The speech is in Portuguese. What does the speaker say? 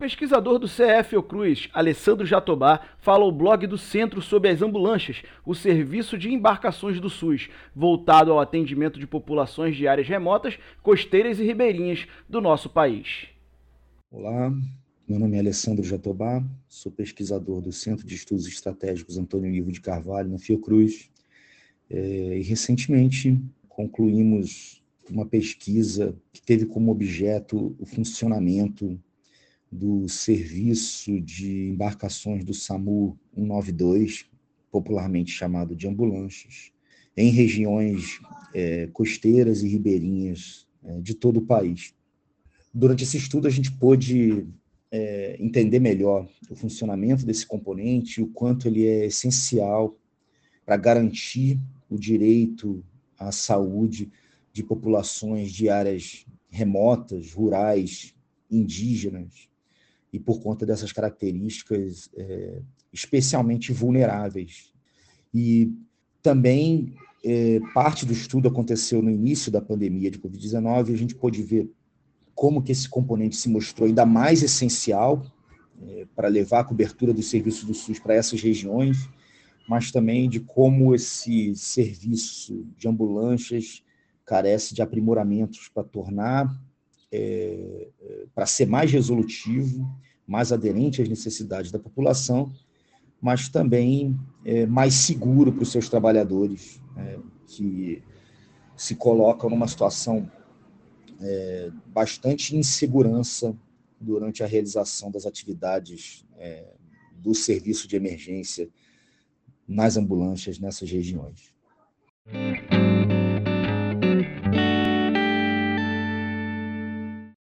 pesquisador do CF Ocruz, Alessandro Jatobá, fala ao blog do Centro sobre as ambulâncias, o serviço de embarcações do SUS, voltado ao atendimento de populações de áreas remotas, costeiras e ribeirinhas do nosso país. Olá, meu nome é Alessandro Jatobá, sou pesquisador do Centro de Estudos Estratégicos Antônio Ivo de Carvalho, na Fiocruz, é, e recentemente concluímos uma pesquisa que teve como objeto o funcionamento do serviço de embarcações do SAMU 192, popularmente chamado de ambulâncias, em regiões é, costeiras e ribeirinhas é, de todo o país. Durante esse estudo, a gente pôde é, entender melhor o funcionamento desse componente, o quanto ele é essencial para garantir o direito à saúde de populações de áreas remotas, rurais, indígenas, e por conta dessas características é, especialmente vulneráveis. E também é, parte do estudo aconteceu no início da pandemia de Covid-19 e a gente pôde ver como que esse componente se mostrou ainda mais essencial é, para levar a cobertura dos serviços do SUS para essas regiões, mas também de como esse serviço de ambulâncias carece de aprimoramentos para tornar é, para ser mais resolutivo, mais aderente às necessidades da população, mas também é, mais seguro para os seus trabalhadores, é, que se colocam numa situação é, bastante insegurança durante a realização das atividades é, do serviço de emergência nas ambulâncias nessas regiões.